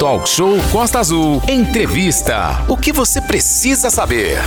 Talk Show Costa Azul. Entrevista. O que você precisa saber?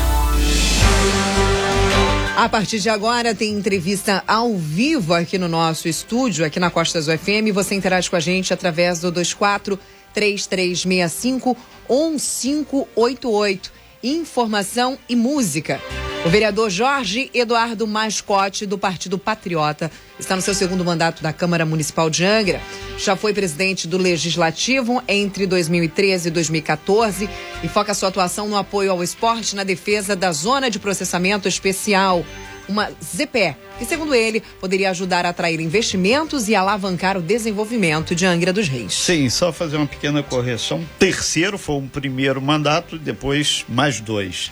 A partir de agora tem entrevista ao vivo aqui no nosso estúdio, aqui na Costa Azul FM. Você interage com a gente através do 24 3365 1588. Informação e música. O vereador Jorge Eduardo Mascote, do Partido Patriota, está no seu segundo mandato da Câmara Municipal de Angra. Já foi presidente do Legislativo entre 2013 e 2014 e foca sua atuação no apoio ao esporte na defesa da Zona de Processamento Especial, uma ZPE, que, segundo ele, poderia ajudar a atrair investimentos e alavancar o desenvolvimento de Angra dos Reis. Sim, só fazer uma pequena correção. Terceiro foi um primeiro mandato, depois mais dois.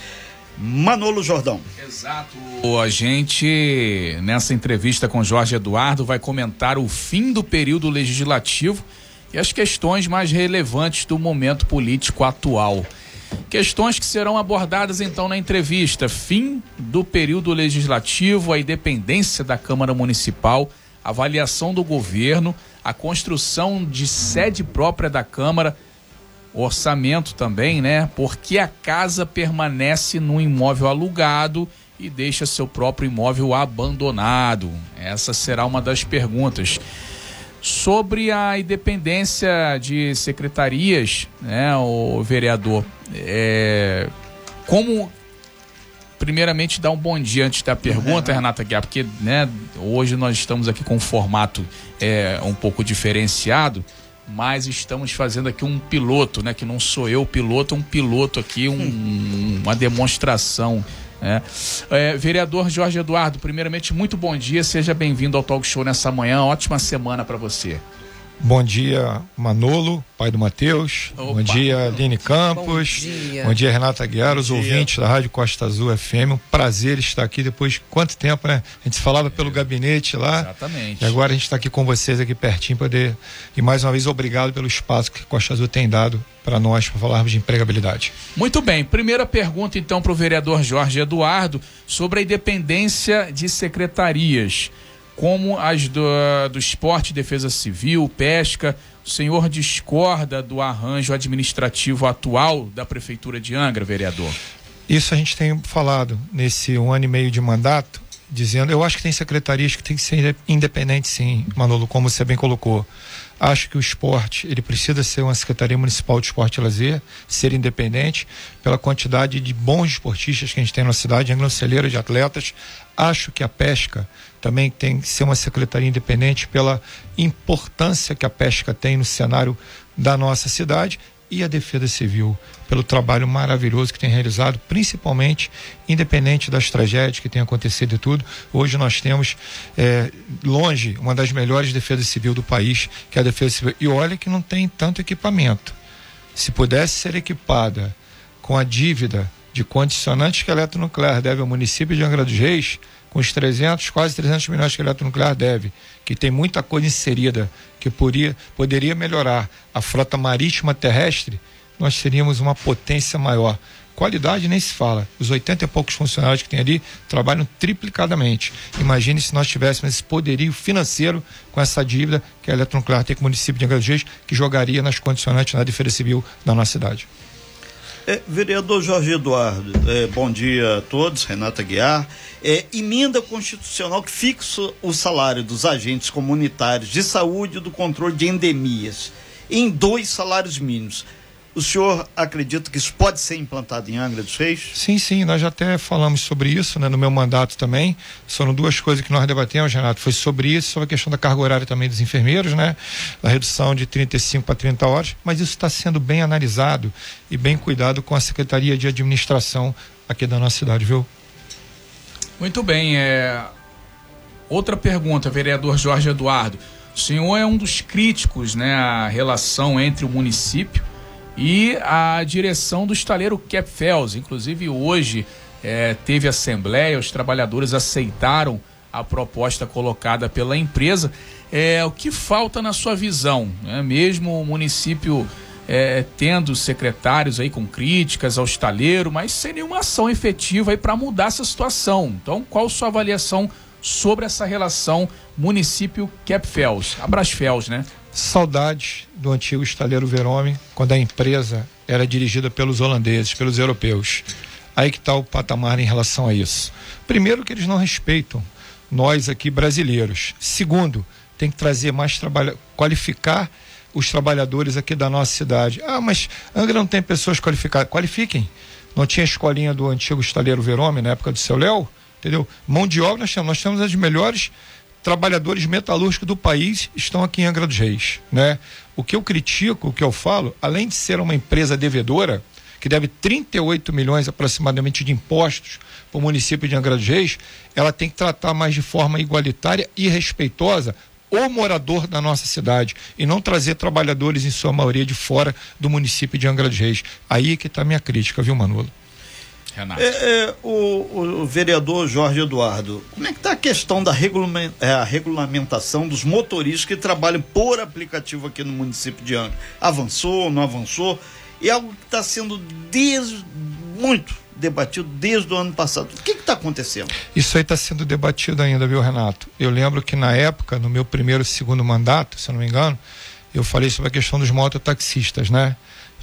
Manolo Jordão. Exato. A gente, nessa entrevista com Jorge Eduardo, vai comentar o fim do período legislativo e as questões mais relevantes do momento político atual. Questões que serão abordadas então na entrevista: fim do período legislativo, a independência da Câmara Municipal, avaliação do governo, a construção de sede própria da Câmara orçamento também, né? Porque a casa permanece num imóvel alugado e deixa seu próprio imóvel abandonado? Essa será uma das perguntas. Sobre a independência de secretarias, né, o vereador, é, como primeiramente dar um bom dia antes da pergunta, Renata Guiar, porque né, hoje nós estamos aqui com um formato é, um pouco diferenciado mas estamos fazendo aqui um piloto, né? Que não sou eu o piloto, um piloto aqui, um, uma demonstração. Né? É, vereador Jorge Eduardo, primeiramente, muito bom dia, seja bem-vindo ao Talk Show nessa manhã, ótima semana para você. Bom dia, Manolo, pai do Matheus. Bom dia, Aline Campos. Bom dia. Bom dia, Renata Guiar, os ouvintes da Rádio Costa Azul FM. Um prazer estar aqui depois de quanto tempo, né? A gente falava é. pelo gabinete lá. Exatamente. E agora a gente está aqui com vocês aqui pertinho poder. E mais uma vez, obrigado pelo espaço que Costa Azul tem dado para nós para falarmos de empregabilidade. Muito bem. Primeira pergunta, então, para o vereador Jorge Eduardo sobre a independência de secretarias como as do, do esporte, defesa civil, pesca. O senhor discorda do arranjo administrativo atual da Prefeitura de Angra, vereador? Isso a gente tem falado nesse um ano e meio de mandato, dizendo, eu acho que tem secretarias que tem que ser independentes sim, Manolo, como você bem colocou. Acho que o esporte, ele precisa ser uma Secretaria Municipal de Esporte e Lazer, ser independente, pela quantidade de bons esportistas que a gente tem na cidade, celeira de atletas. Acho que a pesca também tem que ser uma secretaria independente pela importância que a pesca tem no cenário da nossa cidade e a Defesa Civil pelo trabalho maravilhoso que tem realizado, principalmente independente das tragédias que têm acontecido e tudo. Hoje nós temos é, longe uma das melhores defesas civil do país, que é a Defesa Civil. E olha que não tem tanto equipamento. Se pudesse ser equipada com a dívida de condicionantes que a eletronuclear deve ao município de Angra dos Reis, com os 300, quase 300 milhões que a eletronuclear deve, que tem muita coisa inserida que poderia, poderia melhorar a frota marítima terrestre, nós teríamos uma potência maior. Qualidade nem se fala. Os 80 e poucos funcionários que tem ali trabalham triplicadamente. Imagine se nós tivéssemos esse poderio financeiro com essa dívida que a Eletronuclear tem com o município de Angra dos Reis, que jogaria nas condicionantes na defesa civil da nossa cidade. É, vereador Jorge Eduardo, é, bom dia a todos, Renata Guiar. É, emenda constitucional que fixa o salário dos agentes comunitários de saúde e do controle de endemias em dois salários mínimos. O senhor acredita que isso pode ser implantado em Angra dos Reis? Sim, sim, nós já até falamos sobre isso, né, no meu mandato também. Foram duas coisas que nós debatemos, Renato, foi sobre isso, sobre a questão da carga horária também dos enfermeiros, né, da redução de 35 para 30 horas, mas isso está sendo bem analisado e bem cuidado com a Secretaria de Administração aqui da nossa cidade, viu? Muito bem, é... outra pergunta, vereador Jorge Eduardo. O senhor é um dos críticos, né, à relação entre o município e a direção do estaleiro Capfels. Inclusive, hoje é, teve assembleia, os trabalhadores aceitaram a proposta colocada pela empresa. É, o que falta na sua visão? Né? Mesmo o município é, tendo secretários aí com críticas ao estaleiro, mas sem nenhuma ação efetiva para mudar essa situação. Então, qual sua avaliação sobre essa relação município Capfels, Abrasfels, né? Saudades do antigo estaleiro Verome, quando a empresa era dirigida pelos holandeses, pelos europeus. Aí que está o patamar em relação a isso. Primeiro, que eles não respeitam nós aqui brasileiros. Segundo, tem que trazer mais trabalho, qualificar os trabalhadores aqui da nossa cidade. Ah, mas Angra não tem pessoas qualificadas. Qualifiquem. Não tinha escolinha do antigo estaleiro Verome na época do seu Léo? Entendeu? Mão de obra nós temos. Nós temos as melhores trabalhadores metalúrgicos do país estão aqui em Angra dos Reis, né? O que eu critico, o que eu falo, além de ser uma empresa devedora, que deve 38 milhões aproximadamente de impostos para o município de Angra dos Reis, ela tem que tratar mais de forma igualitária e respeitosa o morador da nossa cidade e não trazer trabalhadores, em sua maioria, de fora do município de Angra dos Reis. Aí que está a minha crítica, viu, Manolo? Renato. É, é, o, o, vereador Jorge Eduardo, como é que está a questão da é, a regulamentação dos motoristas que trabalham por aplicativo aqui no município de Angra? Avançou, não avançou? E é algo que está sendo des, muito debatido desde o ano passado. O que está acontecendo? Isso aí está sendo debatido ainda, viu, Renato? Eu lembro que na época, no meu primeiro e segundo mandato, se eu não me engano, eu falei sobre a questão dos mototaxistas, né?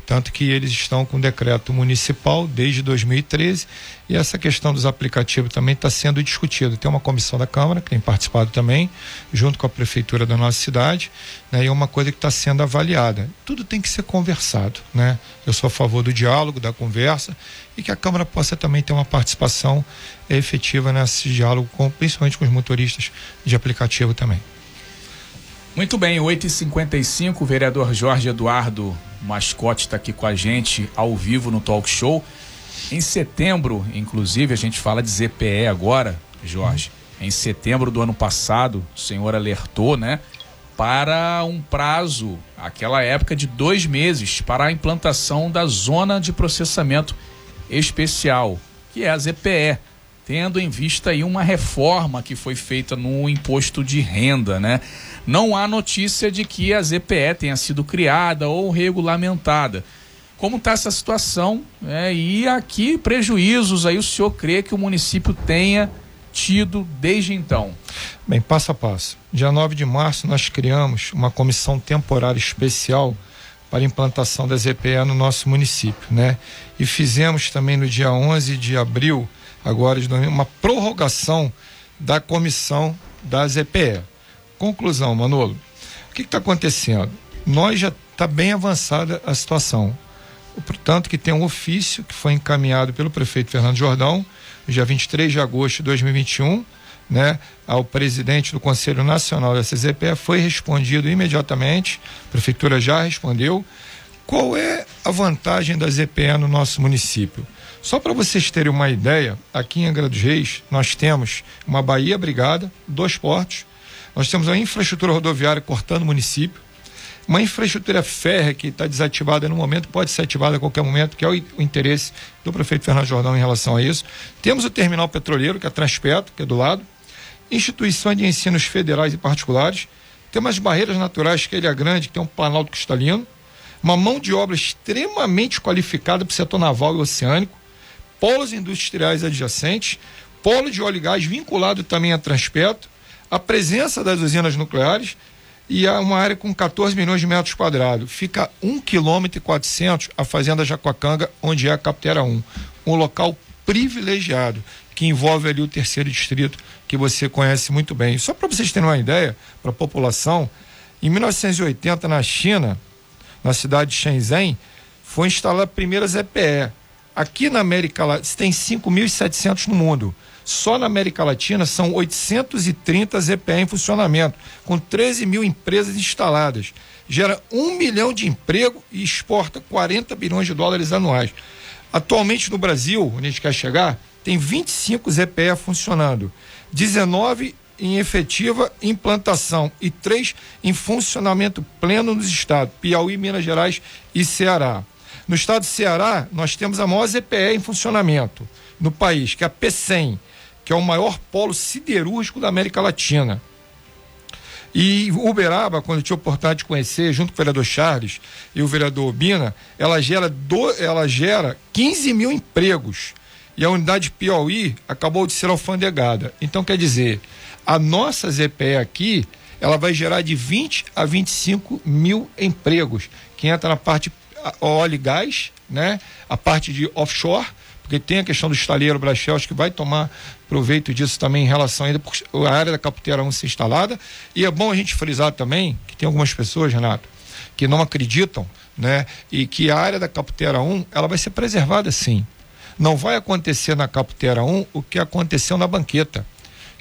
Tanto que eles estão com decreto municipal desde 2013 e essa questão dos aplicativos também está sendo discutida. Tem uma comissão da Câmara que tem participado também, junto com a prefeitura da nossa cidade, né, e é uma coisa que está sendo avaliada. Tudo tem que ser conversado. Né? Eu sou a favor do diálogo, da conversa e que a Câmara possa também ter uma participação efetiva nesse diálogo, com, principalmente com os motoristas de aplicativo também. Muito bem, 8h55, o vereador Jorge Eduardo Mascote está aqui com a gente ao vivo no Talk Show. Em setembro, inclusive, a gente fala de ZPE agora, Jorge. Em setembro do ano passado, o senhor alertou, né? Para um prazo, aquela época de dois meses, para a implantação da zona de processamento especial, que é a ZPE tendo em vista aí uma reforma que foi feita no imposto de renda, né? Não há notícia de que a ZPE tenha sido criada ou regulamentada. Como está essa situação? É, e aqui prejuízos aí o senhor crê que o município tenha tido desde então? Bem, passo a passo. Dia 9 de março nós criamos uma comissão temporária especial para implantação da ZPE no nosso município, né? E fizemos também no dia 11 de abril agora de uma prorrogação da comissão da ZPE. Conclusão, Manolo. O que está acontecendo? Nós já está bem avançada a situação. Portanto, que tem um ofício que foi encaminhado pelo prefeito Fernando Jordão, dia 23 de agosto de 2021, né, ao presidente do Conselho Nacional da CZPE, foi respondido imediatamente, a prefeitura já respondeu. Qual é a vantagem da ZPE no nosso município? Só para vocês terem uma ideia, aqui em Angra dos Reis, nós temos uma Bahia Brigada, dois portos, nós temos uma infraestrutura rodoviária cortando o município, uma infraestrutura férrea que está desativada no momento, pode ser ativada a qualquer momento, que é o, o, interesse do prefeito Fernando Jordão em relação a isso. Temos o terminal petroleiro, que é a que é do lado, instituições de ensinos federais e particulares, temos as barreiras naturais, que é Ilha Grande, que tem um planalto cristalino, uma mão de obra extremamente qualificada para o setor naval e oceânico, polos industriais adjacentes, polo de óleo e gás vinculado também a Transpeto, a presença das usinas nucleares e há uma área com 14 milhões de metros quadrados. Fica 1 km e 400 a Fazenda Jacuacanga, onde é a Captera 1. Um local privilegiado, que envolve ali o terceiro distrito, que você conhece muito bem. Só para vocês terem uma ideia, para a população, em 1980, na China, na cidade de Shenzhen, foi instalada a primeira ZPE, Aqui na América Latina, tem 5.700 no mundo. Só na América Latina são 830 ZPE em funcionamento, com 13 mil empresas instaladas. Gera um milhão de emprego e exporta 40 bilhões de dólares anuais. Atualmente no Brasil, onde a gente quer chegar, tem 25 ZPE funcionando, 19 em efetiva implantação e três em funcionamento pleno nos estados Piauí, Minas Gerais e Ceará. No estado de Ceará, nós temos a maior ZPE em funcionamento no país, que é a P100, que é o maior polo siderúrgico da América Latina. E Uberaba, quando eu tive a oportunidade de conhecer, junto com o vereador Charles e o vereador Bina, ela gera, do, ela gera 15 mil empregos. E a unidade Piauí acabou de ser alfandegada. Então, quer dizer, a nossa ZPE aqui, ela vai gerar de 20 a 25 mil empregos, que entra na parte óleo e gás, né? a parte de offshore, porque tem a questão do estaleiro Brachels que vai tomar proveito disso também em relação ainda porque a área da Caputera 1 ser instalada. E é bom a gente frisar também que tem algumas pessoas, Renato, que não acreditam, né? E que a área da Caputera 1, ela vai ser preservada sim. Não vai acontecer na Caputera 1 o que aconteceu na banqueta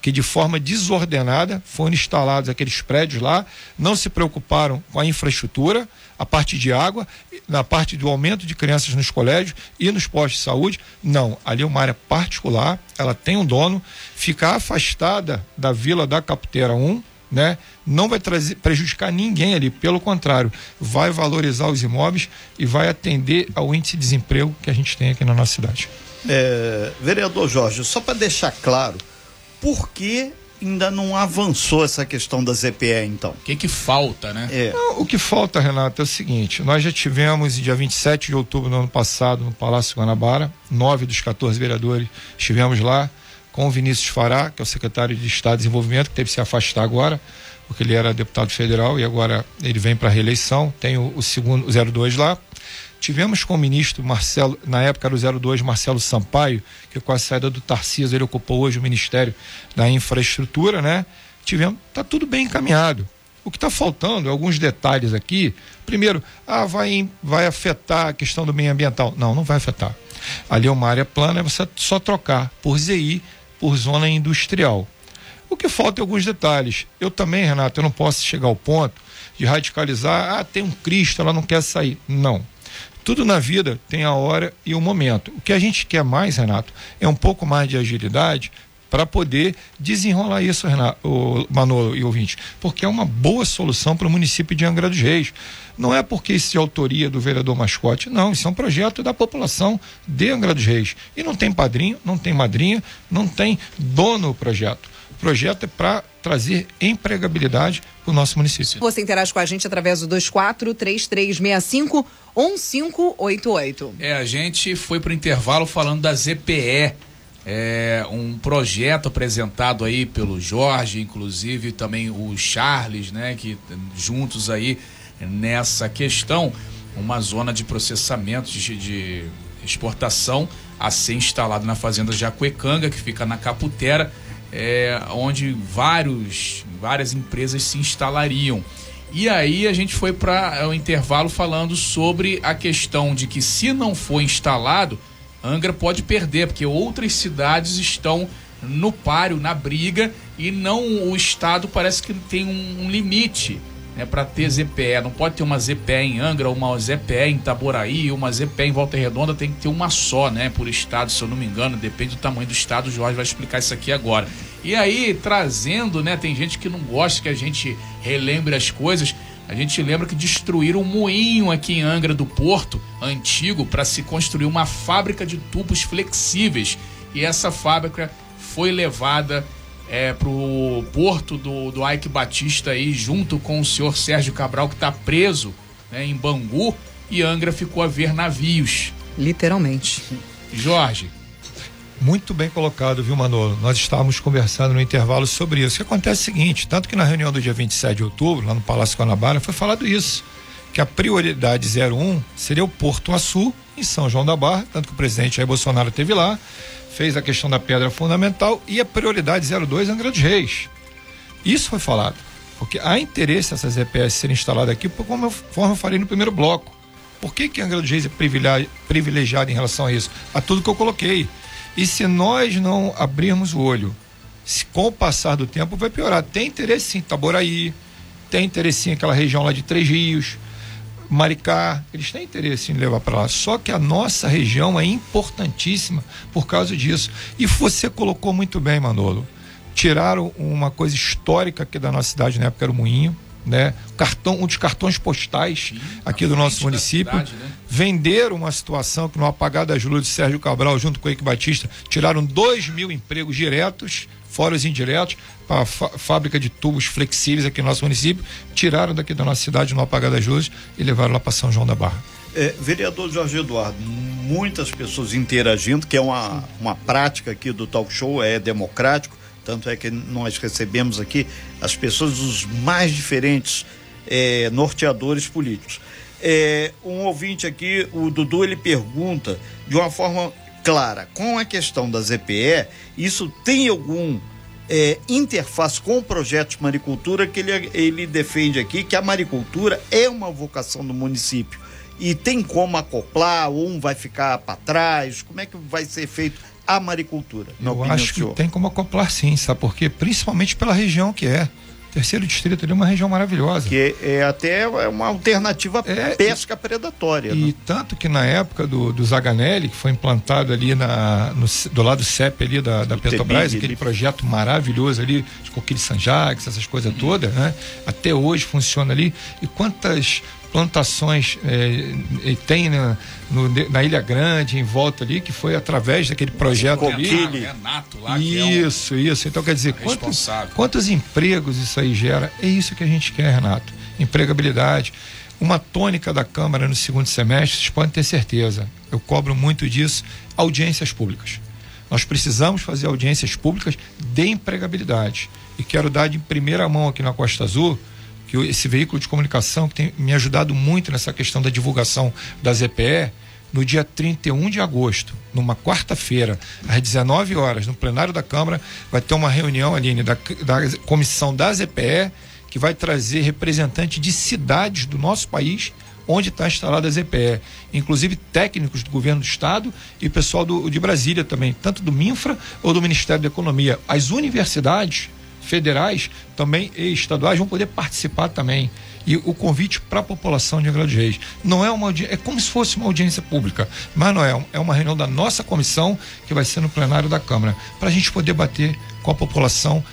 que de forma desordenada foram instalados aqueles prédios lá, não se preocuparam com a infraestrutura, a parte de água, na parte do aumento de crianças nos colégios e nos postos de saúde. Não, ali é uma área particular, ela tem um dono, ficar afastada da Vila da Caputera 1, né? Não vai trazer, prejudicar ninguém ali, pelo contrário, vai valorizar os imóveis e vai atender ao índice de desemprego que a gente tem aqui na nossa cidade. É, vereador Jorge, só para deixar claro, por que ainda não avançou essa questão da ZPE, então? O que que falta, né? É. Não, o que falta, Renato, é o seguinte: nós já tivemos, dia 27 de outubro do ano passado, no Palácio Guanabara, nove dos 14 vereadores estivemos lá com o Vinícius Fará, que é o secretário de Estado de Desenvolvimento, que teve que se afastar agora, porque ele era deputado federal e agora ele vem para reeleição. Tem o, o segundo, o 02 lá. Tivemos com o ministro Marcelo, na época era o 02, Marcelo Sampaio, que com a saída do Tarcísio ele ocupou hoje o Ministério da Infraestrutura, né? Tivemos, tá tudo bem encaminhado. O que está faltando, alguns detalhes aqui. Primeiro, ah, vai, vai afetar a questão do meio ambiental. Não, não vai afetar. Ali é uma área plana, é você só trocar por ZI, por zona industrial. O que falta é alguns detalhes. Eu também, Renato, eu não posso chegar ao ponto de radicalizar, ah, tem um Cristo, ela não quer sair. Não tudo na vida tem a hora e o momento. O que a gente quer mais, Renato, é um pouco mais de agilidade para poder desenrolar isso, Renato, o Manolo e ouvinte, porque é uma boa solução para o município de Angra dos Reis. Não é porque isso é autoria do vereador Mascote, não, isso é um projeto da população de Angra dos Reis. E não tem padrinho, não tem madrinha, não tem dono o projeto. O projeto é para trazer empregabilidade para o nosso município. Você interage com a gente através do 243365 1588. É, a gente foi para o intervalo falando da ZPE. É um projeto apresentado aí pelo Jorge, inclusive também o Charles, né, que juntos aí nessa questão, uma zona de processamento de, de exportação a ser instalada na fazenda Jacuecanga, que fica na Caputera é, onde vários, várias empresas se instalariam. E aí a gente foi para o intervalo falando sobre a questão de que se não for instalado, Angra pode perder, porque outras cidades estão no páreo, na briga, e não o Estado parece que tem um, um limite né, para ter ZPE. Não pode ter uma ZPE em Angra, uma ZPE em Itaboraí, uma ZPE em Volta Redonda, tem que ter uma só, né, por estado, se eu não me engano, depende do tamanho do estado. O Jorge vai explicar isso aqui agora. E aí, trazendo, né, tem gente que não gosta que a gente relembre as coisas. A gente lembra que destruíram um moinho aqui em Angra do Porto, antigo, para se construir uma fábrica de tubos flexíveis. E essa fábrica foi levada é, pro porto do, do Ike Batista aí, junto com o senhor Sérgio Cabral, que está preso né, em Bangu, e Angra ficou a ver navios. Literalmente. Jorge. Muito bem colocado, viu, Manolo? Nós estávamos conversando no intervalo sobre isso. O que acontece é o seguinte: tanto que na reunião do dia 27 de outubro, lá no Palácio Guanabara, foi falado isso. Que a prioridade 01 seria o Porto Açu, em São João da Barra, tanto que o presidente Jair Bolsonaro esteve lá fez a questão da pedra fundamental e a prioridade 02 Angra dos Reis. Isso foi falado, porque há interesse essas EPS serem instaladas aqui, como eu, eu falei no primeiro bloco. Por que, que Angra dos Reis é privilegiado em relação a isso? A tudo que eu coloquei. E se nós não abrirmos o olho, com o passar do tempo vai piorar. Tem interesse sim, Taboraí, tem interesse sim aquela região lá de Três Rios, Maricá, eles têm interesse em levar para lá. Só que a nossa região é importantíssima por causa disso. E você colocou muito bem, Manolo. Tiraram uma coisa histórica aqui da nossa cidade, na época era o Moinho, né? Cartão, um dos cartões postais Sim, aqui do nosso município. Cidade, né? Venderam uma situação que no apagar das luzes de Sérgio Cabral, junto com o Eike Batista, tiraram dois mil empregos diretos fora os indiretos, para a fábrica de tubos flexíveis aqui no nosso município, tiraram daqui da nossa cidade no apagar das luzes e levaram lá para São João da Barra. É, vereador Jorge Eduardo, muitas pessoas interagindo, que é uma, uma prática aqui do talk show, é democrático, Tanto é que nós recebemos aqui as pessoas dos mais diferentes é, norteadores políticos. É, um ouvinte aqui, o Dudu, ele pergunta de uma forma clara, com a questão da ZPE, isso tem algum é, interface com o projeto de maricultura que ele, ele defende aqui, que a maricultura é uma vocação do município e tem como acoplar, ou um vai ficar para trás, como é que vai ser feito a maricultura? Eu acho que tem como acoplar sim, sabe por quê? Principalmente pela região que é. Terceiro distrito ali é uma região maravilhosa. Que é, é até uma alternativa é, pesca predatória. E né? tanto que na época do, do Zaganelli, que foi implantado ali na, no, do lado CEP ali da, da Petrobras, aquele projeto maravilhoso ali, de Coquilho Sanjax, essas coisas uhum. todas, né? Até hoje funciona ali. E quantas plantações é, tem na, no, na Ilha Grande, em volta ali, que foi através daquele projeto ali. Renato lá, isso, é um isso. Então, quer dizer, quantos, quantos empregos isso aí gera? É isso que a gente quer, Renato. Empregabilidade. Uma tônica da Câmara no segundo semestre, vocês podem ter certeza. Eu cobro muito disso, audiências públicas. Nós precisamos fazer audiências públicas de empregabilidade. E quero dar de primeira mão aqui na Costa Azul que esse veículo de comunicação que tem me ajudado muito nessa questão da divulgação da ZPE, no dia 31 de agosto, numa quarta-feira, às 19 horas, no plenário da Câmara, vai ter uma reunião, Aline, da, da comissão da ZPE, que vai trazer representantes de cidades do nosso país onde está instalada a ZPE, inclusive técnicos do governo do estado e pessoal do, de Brasília também, tanto do Minfra ou do Ministério da Economia. As universidades federais também e estaduais vão poder participar também. E o convite para a população de Angra dos Reis não é uma é como se fosse uma audiência pública, mas não é, é uma reunião da nossa comissão que vai ser no plenário da Câmara, para a gente poder bater com a população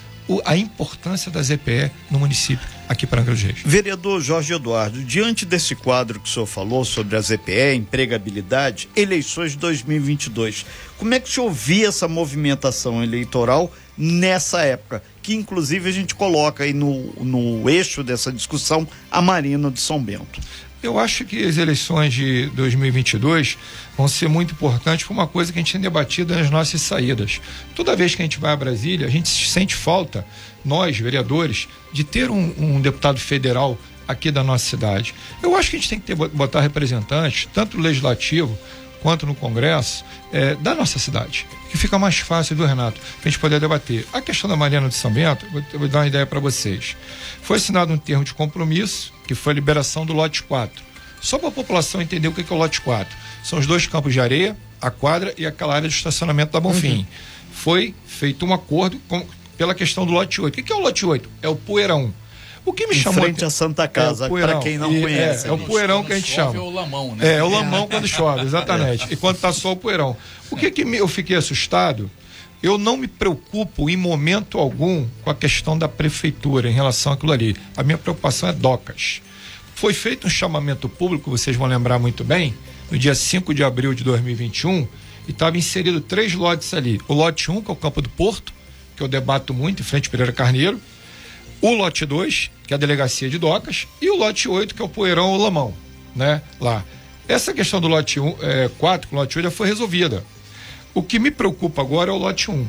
a importância da ZPE no município aqui para Angra dos Reis. Vereador Jorge Eduardo, diante desse quadro que o senhor falou sobre a ZPE, empregabilidade, eleições de 2022, como é que o senhor via essa movimentação eleitoral nessa época? Que inclusive a gente coloca aí no, no eixo dessa discussão a Marina de São Bento. Eu acho que as eleições de 2022 vão ser muito importantes por uma coisa que a gente tem debatido nas nossas saídas. Toda vez que a gente vai a Brasília, a gente sente falta, nós, vereadores, de ter um, um deputado federal aqui da nossa cidade. Eu acho que a gente tem que ter, botar representantes, tanto no legislativo quanto no Congresso, é, da nossa cidade. Que fica mais fácil, do Renato, para a gente poder debater. A questão da Mariana de São Bento, vou, vou dar uma ideia para vocês. Foi assinado um termo de compromisso, que foi a liberação do lote 4. Só para a população entender o que é o lote 4. São os dois campos de areia, a quadra e aquela área de estacionamento da Bonfim. Uhum. Foi feito um acordo com, pela questão do lote 8. O que é o lote 8? É o poeirão o que me em chamou. frente à Santa Casa, é para quem não e, conhece. É, é o poeirão que a gente chama. É o lamão, né? É, é o lamão quando chove, exatamente. E quando está só o poeirão. O que, que eu fiquei assustado? Eu não me preocupo em momento algum com a questão da prefeitura em relação àquilo ali. A minha preocupação é docas. Foi feito um chamamento público, vocês vão lembrar muito bem, no dia 5 de abril de 2021, e estava inserido três lotes ali. O lote 1, que é o Campo do Porto, que eu debato muito, em frente ao Pereira Carneiro. O lote 2, que é a delegacia de docas, e o lote 8, que é o Poeirão ou Lamão, né? Lá. Essa questão do lote 1, é, 4, com o lote 8 já foi resolvida. O que me preocupa agora é o lote 1.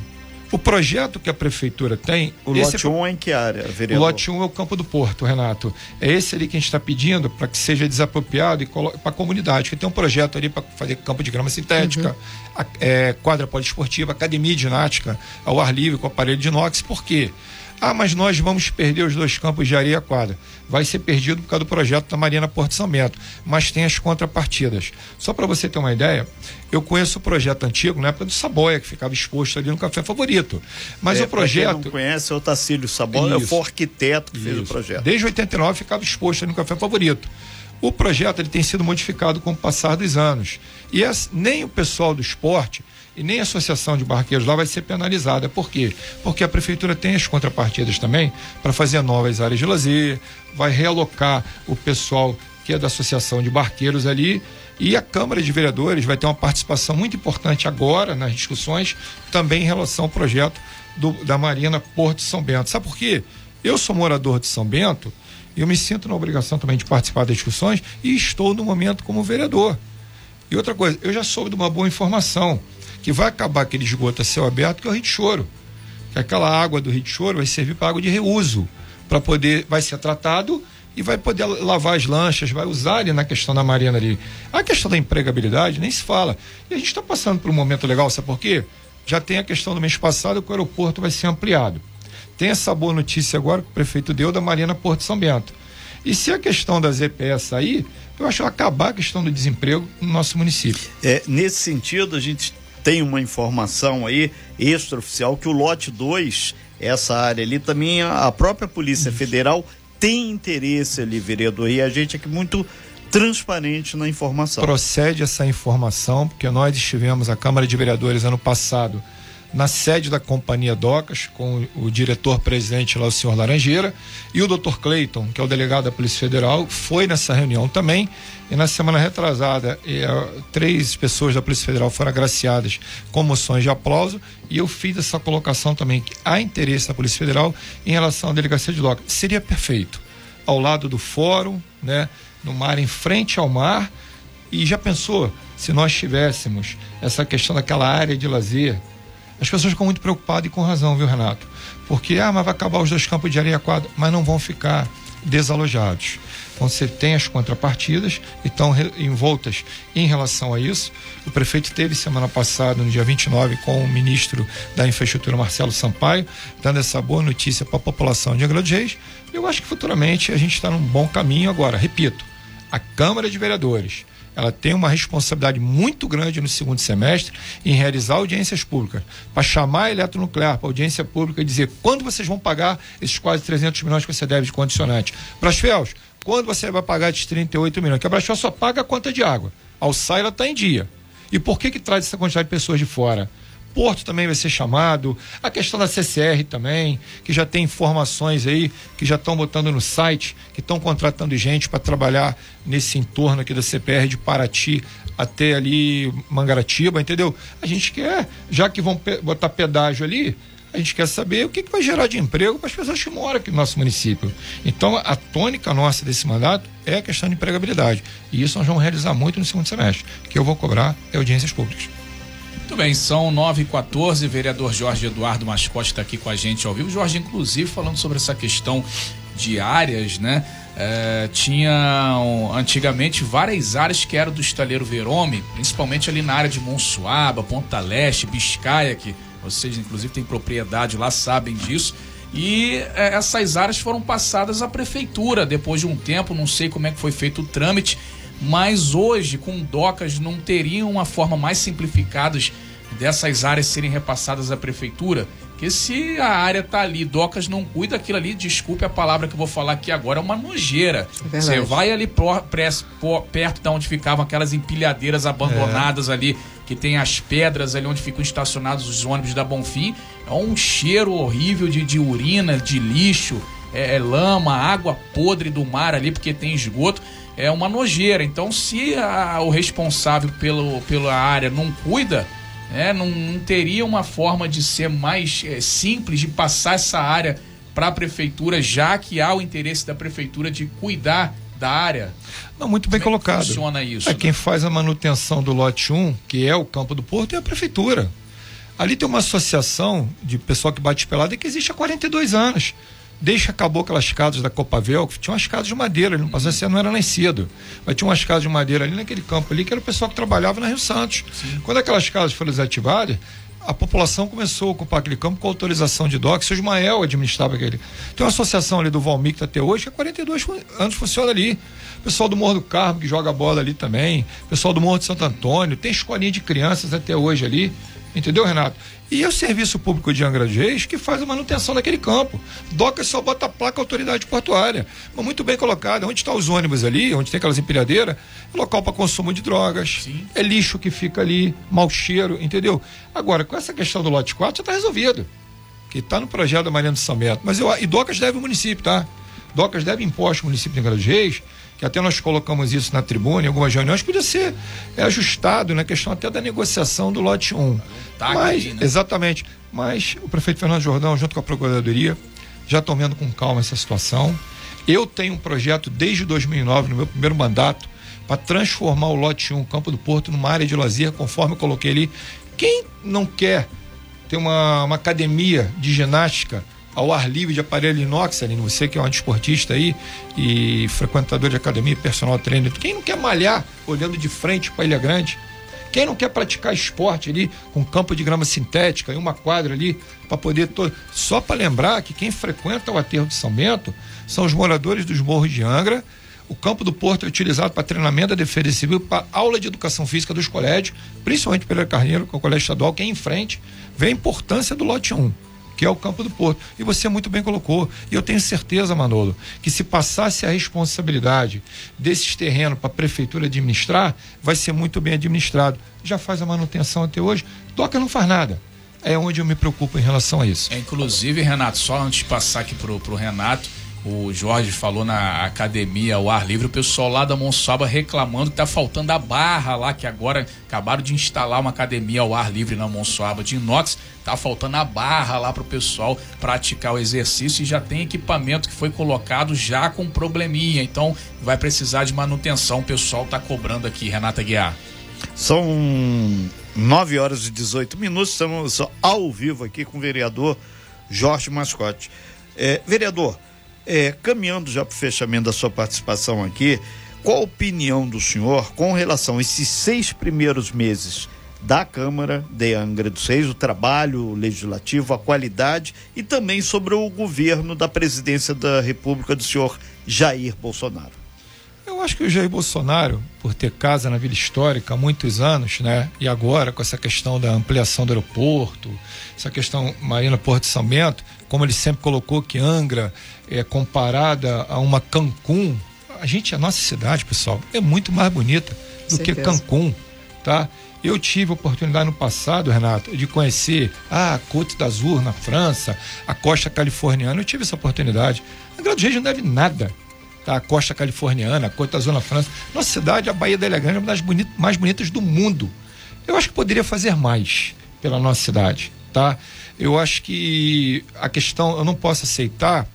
O projeto que a prefeitura tem. O lote 1 é em que área, vereador? O lote 1 é o Campo do Porto, Renato. É esse ali que a gente está pedindo para que seja desapropriado e para a comunidade, que tem um projeto ali para fazer campo de grama sintética, uhum. a, é, quadra poliesportiva, academia de ginástica ao ar livre com aparelho de inox. Por quê? Ah, mas nós vamos perder os dois campos de areia quadra. Vai ser perdido por causa do projeto da Marina Porto São Bento, mas tem as contrapartidas. Só para você ter uma ideia, eu conheço o projeto antigo na época do Saboia, que ficava exposto ali no Café Favorito. Mas é, o projeto. Quem não conhece, é o Tacílio Saboia, Isso. foi o arquiteto que Isso. fez o projeto. Desde 89 ficava exposto ali no Café Favorito. O projeto ele tem sido modificado com o passar dos anos. E nem o pessoal do esporte e nem a associação de barqueiros lá vai ser penalizada. Por quê? Porque a prefeitura tem as contrapartidas também para fazer novas áreas de lazer, vai realocar o pessoal que é da associação de barqueiros ali e a Câmara de Vereadores vai ter uma participação muito importante agora nas discussões também em relação ao projeto do, da Marina Porto de São Bento. Sabe por quê? Eu sou morador de São Bento e eu me sinto na obrigação também de participar das discussões e estou no momento como vereador. E outra coisa, eu já soube de uma boa informação que vai acabar aquele esgoto a céu aberto, que é o Rio de Choro. que aquela água do Rio de Choro vai servir para água de reuso, para poder, vai ser tratado e vai poder lavar as lanchas, vai usar ali na questão da marina ali. A questão da empregabilidade nem se fala. E a gente está passando por um momento legal, sabe por quê? Já tem a questão do mês passado que o aeroporto vai ser ampliado. Tem essa boa notícia agora que o prefeito deu da Marina Porto São Bento. E se a questão das EPS sair, eu acho acabar a questão do desemprego no nosso município. É, nesse sentido, a gente tem uma informação aí extraoficial que o lote 2, essa área ali, também a própria Polícia Federal tem interesse ali, vereador, e a gente aqui muito transparente na informação. Procede essa informação, porque nós estivemos, a Câmara de Vereadores, ano passado, na sede da Companhia Docas, com o diretor-presidente lá, o senhor Laranjeira, e o doutor Cleiton, que é o delegado da Polícia Federal, foi nessa reunião também. E na semana retrasada, uh, três pessoas da Polícia Federal foram agraciadas com moções de aplauso, e eu fiz essa colocação também que há interesse da Polícia Federal em relação à delegacia de Docas. Seria perfeito, ao lado do fórum, né, no mar, em frente ao mar. E já pensou se nós tivéssemos essa questão daquela área de lazer? As pessoas ficam muito preocupadas e com razão, viu, Renato? Porque, ah, mas vai acabar os dois campos de areia quadra, mas não vão ficar desalojados. Então você tem as contrapartidas e estão envoltas em relação a isso. O prefeito teve semana passada, no dia 29, com o ministro da Infraestrutura, Marcelo Sampaio, dando essa boa notícia para a população de Angra dos Reis. Eu acho que futuramente a gente está num bom caminho agora. Repito, a Câmara de Vereadores ela tem uma responsabilidade muito grande no segundo semestre em realizar audiências públicas, para chamar a eletronuclear para audiência pública e dizer quando vocês vão pagar esses quase 300 milhões que você deve de condicionante. Brasfels, quando você vai pagar esses 38 milhões? Que a Brasfels só paga a conta de água. Ao sai ela está em dia. E por que que traz essa quantidade de pessoas de fora? Porto também vai ser chamado, a questão da CCR também, que já tem informações aí, que já estão botando no site, que estão contratando gente para trabalhar nesse entorno aqui da CPR de Paraty até ali Mangaratiba, entendeu? A gente quer, já que vão botar pedágio ali, a gente quer saber o que, que vai gerar de emprego para as pessoas que moram aqui no nosso município. Então, a tônica nossa desse mandato é a questão de empregabilidade. E isso nós vamos realizar muito no segundo semestre. Que eu vou cobrar é audiências públicas. Muito bem, são 9 e 14 vereador Jorge Eduardo Mascote está aqui com a gente ao vivo. Jorge, inclusive, falando sobre essa questão de áreas, né? É, tinha antigamente várias áreas que eram do estaleiro Verome, principalmente ali na área de Monsuaba, Ponta Leste, Biscaia, que vocês inclusive têm propriedade lá, sabem disso. E é, essas áreas foram passadas à prefeitura depois de um tempo, não sei como é que foi feito o trâmite, mas hoje com docas não teriam uma forma mais simplificada dessas áreas serem repassadas à prefeitura? Que se a área tá ali, docas não cuida aquilo ali, desculpe a palavra que eu vou falar aqui agora, é uma nojeira. É Você vai ali pro, perto de onde ficavam aquelas empilhadeiras abandonadas é. ali, que tem as pedras ali onde ficam estacionados os ônibus da Bonfim, é um cheiro horrível de, de urina, de lixo, é, é lama, água podre do mar ali, porque tem esgoto é uma nojeira. Então, se a, o responsável pelo, pela área não cuida, né, não, não teria uma forma de ser mais é, simples de passar essa área para a prefeitura, já que há o interesse da prefeitura de cuidar da área. Não, muito bem Como colocado. É funciona isso? É né? quem faz a manutenção do lote 1, que é o campo do Porto, é a prefeitura. Ali tem uma associação de pessoal que bate pelada que existe há 42 anos. Desde que acabou aquelas casas da Copavel, que tinha umas casas de madeira ali, não passava você não era nascido. Mas tinha umas casas de madeira ali naquele campo ali, que era o pessoal que trabalhava na Rio Santos. Sim. Quando aquelas casas foram desativadas, a população começou a ocupar aquele campo com autorização de DOC. O Ismael administrava aquele. Tem uma associação ali do Valmir que está até hoje, que há 42 anos funciona ali. Pessoal do Morro do Carmo que joga bola ali também. Pessoal do Morro de Santo Antônio. Tem escolinha de crianças até hoje ali. Entendeu, Renato? E é o Serviço Público de Angra dos Reis que faz a manutenção daquele campo. DOCA só bota a placa autoridade portuária. Mas muito bem colocada. Onde estão tá os ônibus ali, onde tem aquelas empilhadeiras, é local para consumo de drogas. Sim. É lixo que fica ali, mau cheiro, entendeu? Agora, com essa questão do lote 4, já está resolvido. Que está no projeto da Mariana do São Bento. Mas eu, e DOCAS deve o município, tá? DOCAS deve imposto ao município de Angra dos Reis que até nós colocamos isso na tribuna em algumas reuniões, podia ser é, ajustado na né, questão até da negociação do lote 1. Tá mas, né? Exatamente. Mas o prefeito Fernando Jordão, junto com a Procuradoria, já estão vendo com calma essa situação. Eu tenho um projeto desde 2009, no meu primeiro mandato, para transformar o lote 1, Campo do Porto, numa área de lazer, conforme eu coloquei ali. Quem não quer ter uma, uma academia de ginástica ao ar livre de aparelho inox, Aline, você que é um desportista aí e frequentador de academia, personal trainer, quem não quer malhar olhando de frente para Ilha Grande? Quem não quer praticar esporte ali com campo de grama sintética e uma quadra ali para poder to... só para lembrar que quem frequenta o aterro de São Bento são os moradores dos morros de Angra. O campo do Porto é utilizado para treinamento da defesa civil, para aula de educação física dos colégios, principalmente pelo Carneiro, que é o colégio estadual, que é em frente, vê a importância do lote 1 que é o campo do Porto. E você muito bem colocou. E eu tenho certeza, Manolo, que se passasse a responsabilidade desses terrenos para a prefeitura administrar, vai ser muito bem administrado. Já faz a manutenção até hoje. Doca não faz nada. É onde eu me preocupo em relação a isso. É, inclusive, Renato, só antes de passar aqui pro, pro Renato, o Jorge falou na academia ao ar livre, o pessoal lá da Monsuaba reclamando que tá faltando a barra lá, que agora acabaram de instalar uma academia ao ar livre na Monsuaba de inox, tá faltando a barra lá pro pessoal praticar o exercício e já tem equipamento que foi colocado já com probleminha, então vai precisar de manutenção, o pessoal tá cobrando aqui, Renata Guiar. São 9 horas e 18 minutos, estamos ao vivo aqui com o vereador Jorge Mascote. É, vereador, é, caminhando já para o fechamento da sua participação aqui, qual a opinião do senhor com relação a esses seis primeiros meses da Câmara de Angra dos Reis, o trabalho legislativo, a qualidade e também sobre o governo da presidência da República do senhor Jair Bolsonaro? Eu acho que o Jair Bolsonaro, por ter casa na Vila Histórica há muitos anos, né? E agora com essa questão da ampliação do aeroporto, essa questão Marina Porto de São Bento, como ele sempre colocou que Angra é comparada a uma Cancún, a gente, a nossa cidade, pessoal, é muito mais bonita do que Cancún, tá? Eu tive a oportunidade no passado, Renato, de conhecer a Côte d'Azur na França, a costa californiana. Eu tive essa oportunidade. Angra dos Reis não deve nada tá? a costa californiana, a Côte Azul na França. Nossa cidade, a Baía da Ilha Grande, é uma das bonit mais bonitas do mundo. Eu acho que poderia fazer mais pela nossa cidade, tá? Eu acho que a questão, eu não posso aceitar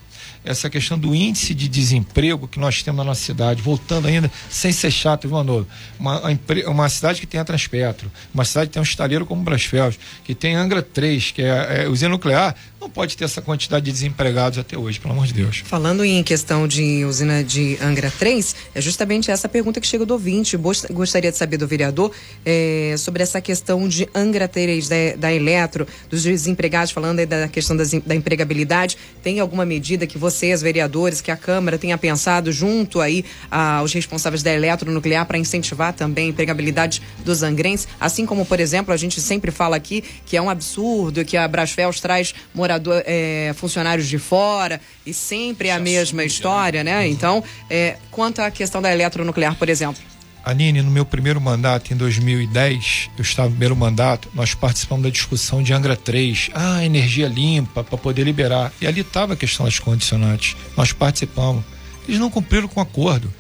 essa questão do índice de desemprego que nós temos na nossa cidade, voltando ainda, sem ser chato, viu, Manolo? Uma, uma cidade que tem a Transpetro, uma cidade que tem um estaleiro como Brasfels, que tem Angra 3, que é, é usina nuclear, não pode ter essa quantidade de desempregados até hoje, pelo amor de Deus. Falando em questão de usina de Angra 3, é justamente essa pergunta que chega do ouvinte. Gostaria de saber do vereador é, sobre essa questão de Angra 3, da, da Eletro, dos desempregados, falando da questão das, da empregabilidade. Tem alguma medida que vocês, vereadores, que a Câmara tenha pensado junto aí aos responsáveis da eletronuclear para incentivar também a empregabilidade dos angrenses? Assim como, por exemplo, a gente sempre fala aqui que é um absurdo que a Brasfels traz moradores morador, é, funcionários de fora e sempre a mesma história, né? Então, é, quanto à questão da eletronuclear, por exemplo. Aline, no meu primeiro mandato, em 2010, eu estava no primeiro mandato, nós participamos da discussão de Angra 3, ah, energia limpa para poder liberar. E ali estava a questão das condicionantes. Nós participamos. Eles não cumpriram com o acordo.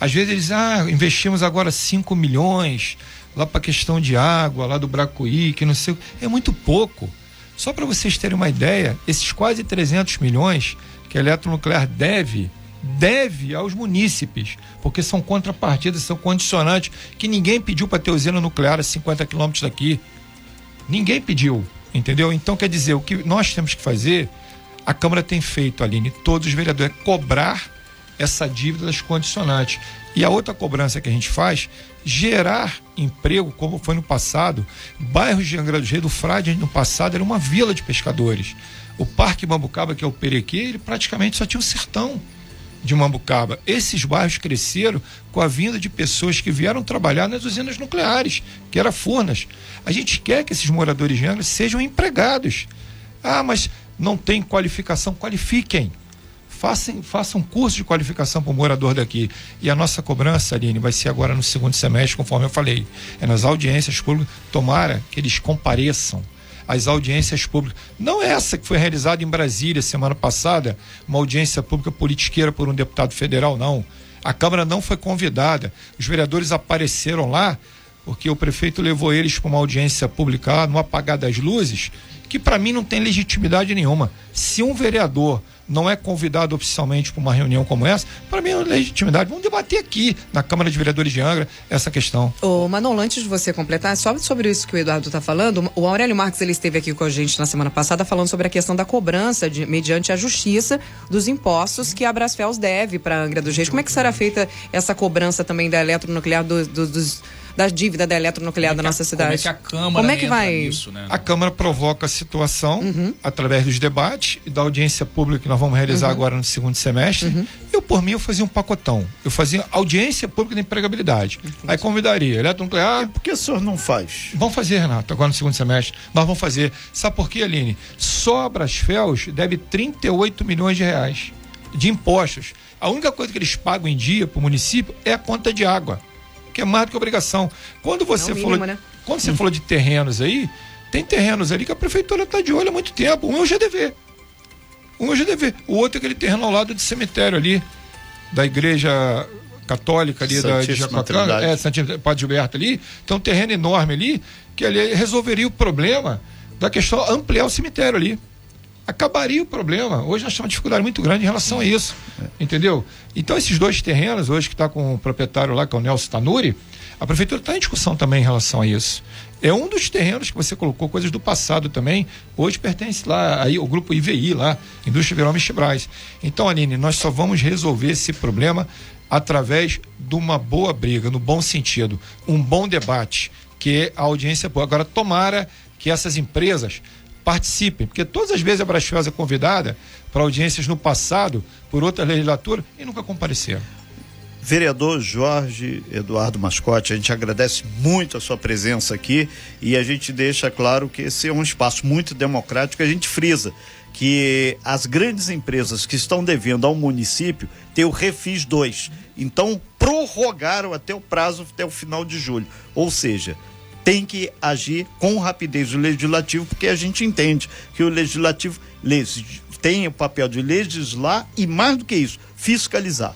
Às vezes eles, ah, investimos agora 5 milhões lá para a questão de água, lá do Bracuí, que não sei. É muito pouco. Só para vocês terem uma ideia, esses quase 300 milhões que a eletronuclear deve, deve aos munícipes, porque são contrapartidas, são condicionantes que ninguém pediu para ter usina nuclear a 50 quilômetros daqui. Ninguém pediu, entendeu? Então quer dizer, o que nós temos que fazer, a Câmara tem feito, Aline, todos os vereadores, é cobrar essa dívida das condicionantes. E a outra cobrança que a gente faz, gerar emprego, como foi no passado. Bairros de Angra dos Reis, do Frade, no passado, era uma vila de pescadores. O Parque Mambucaba, que é o Perequê, ele praticamente só tinha o sertão de Mambucaba. Esses bairros cresceram com a vinda de pessoas que vieram trabalhar nas usinas nucleares, que era Furnas. A gente quer que esses moradores de Angra sejam empregados. Ah, mas não tem qualificação, qualifiquem façam, façam curso de qualificação para o morador daqui. E a nossa cobrança, Aline, vai ser agora no segundo semestre, conforme eu falei. É nas audiências públicas. Tomara que eles compareçam às audiências públicas. Não essa que foi realizada em Brasília semana passada, uma audiência pública politiqueira por um deputado federal, não. A Câmara não foi convidada. Os vereadores apareceram lá porque o prefeito levou eles para uma audiência pública no apagar das luzes, que para mim não tem legitimidade nenhuma. Se um vereador não é convidado oficialmente para uma reunião como essa, para mim é uma legitimidade. Vamos debater aqui na Câmara de Vereadores de Angra essa questão. Ô, Manolo, antes de você completar, só sobre isso que o Eduardo está falando, o Aurélio Marques ele esteve aqui com a gente na semana passada falando sobre a questão da cobrança de, mediante a justiça dos impostos que a Brasfels deve para Angra dos Reis. Como é que será feita essa cobrança também da eletronuclear do, dos da dívida da eletronuclear Como da é que a- nossa cidade. Como é que a Câmara Como é que entra vai? nisso, né? A Câmara provoca a situação Uhum. através dos debates e da audiência pública que nós vamos realizar Uhum. agora no segundo semestre. Eu, por mim, eu fazia um pacotão. Eu fazia audiência pública de empregabilidade. Aí convidaria eletronuclear. Por que o senhor não faz? Vamos fazer, Renato, agora no segundo semestre. Nós vamos fazer. Sabe por quê, Aline? Só a Brasfels deve 38 milhões de reais de impostos. A única coisa que eles pagam em dia para o município é a conta de água, que é mais do que obrigação. Quando você É mínimo, falou, né? quando você falou de terrenos aí, tem terrenos ali que a prefeitura está de olho há muito tempo. Um é o GDV. Um é o GDV. O outro é aquele terreno ao lado do cemitério ali, da igreja católica ali da, de Santíssima. Trindade. É, Santíssimo Padre Gilberto ali. Tem um terreno enorme ali que ali resolveria o problema da questão ampliar o cemitério ali. Acabaria o problema. Hoje nós temos uma dificuldade muito grande em relação a isso. Entendeu? Então, esses dois terrenos, hoje que está com o proprietário lá, que é o Nelson Tanuri, a prefeitura está em discussão também em relação a isso. É um dos terrenos que você colocou, coisas do passado também, hoje pertence lá aí ao grupo IVI, lá, Indústria Verão Mexibrais. Então, Aline, nós só vamos resolver esse problema através de uma boa briga, no bom sentido, um bom debate, que é a audiência boa. Agora, tomara que essas empresas participem, porque todas as vezes a Brasfels é convidada para audiências no passado, por outra legislatura, e nunca compareceram. Vereador Jorge Eduardo Mascote, a gente agradece muito a sua presença aqui e a gente deixa claro que esse é um espaço muito democrático. A gente frisa que as grandes empresas que estão devendo ao município têm o Refis 2. Então, prorrogaram até o prazo, até o final de julho. Ou seja, tem que agir com rapidez o legislativo, porque a gente entende que o legislativo legis- tem o papel de legislar e, mais do que isso, fiscalizar.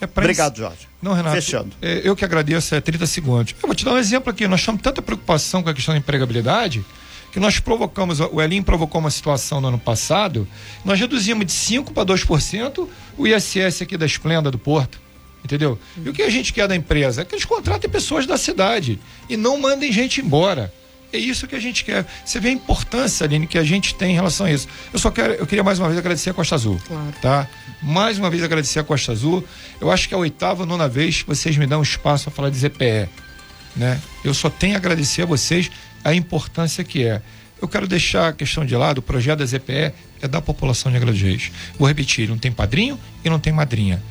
É Obrigado, Jorge. Não, Renato. Fechando. é, eu que agradeço, é 30 segundos. Eu vou te dar um exemplo aqui. Nós temos tanta preocupação com a questão da empregabilidade que nós provocamos, o Elim provocou uma situação no ano passado, nós reduzimos de 5% para 2% o ISS aqui da Esplenda do Porto. Entendeu? E o que a gente quer da empresa? É que eles contratem pessoas da cidade e não mandem gente embora. É isso que a gente quer. Você vê a importância, Aline, que a gente tem em relação a isso. Eu só quero, eu queria mais uma vez agradecer a Costa Azul. Claro. Tá? Mais uma vez agradecer a Costa Azul. Eu acho que é a oitava, nona vez que vocês me dão espaço para falar de ZPE. Né? Eu só tenho a agradecer a vocês a importância que é. Eu quero deixar a questão de lado, o projeto da ZPE é da população de Angra dos Reis. Vou repetir, não tem padrinho e não tem madrinha.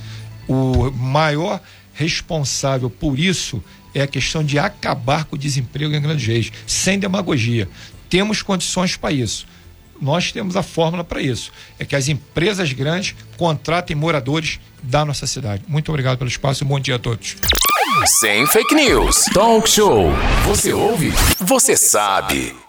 O maior responsável por isso é a questão de acabar com o desemprego em Angra dos Reis, sem demagogia. Temos condições para isso. Nós temos a fórmula para isso. É que as empresas grandes contratem moradores da nossa cidade. Muito obrigado pelo espaço e bom dia a todos. Sem fake news. Talk show. Você ouve? Você sabe.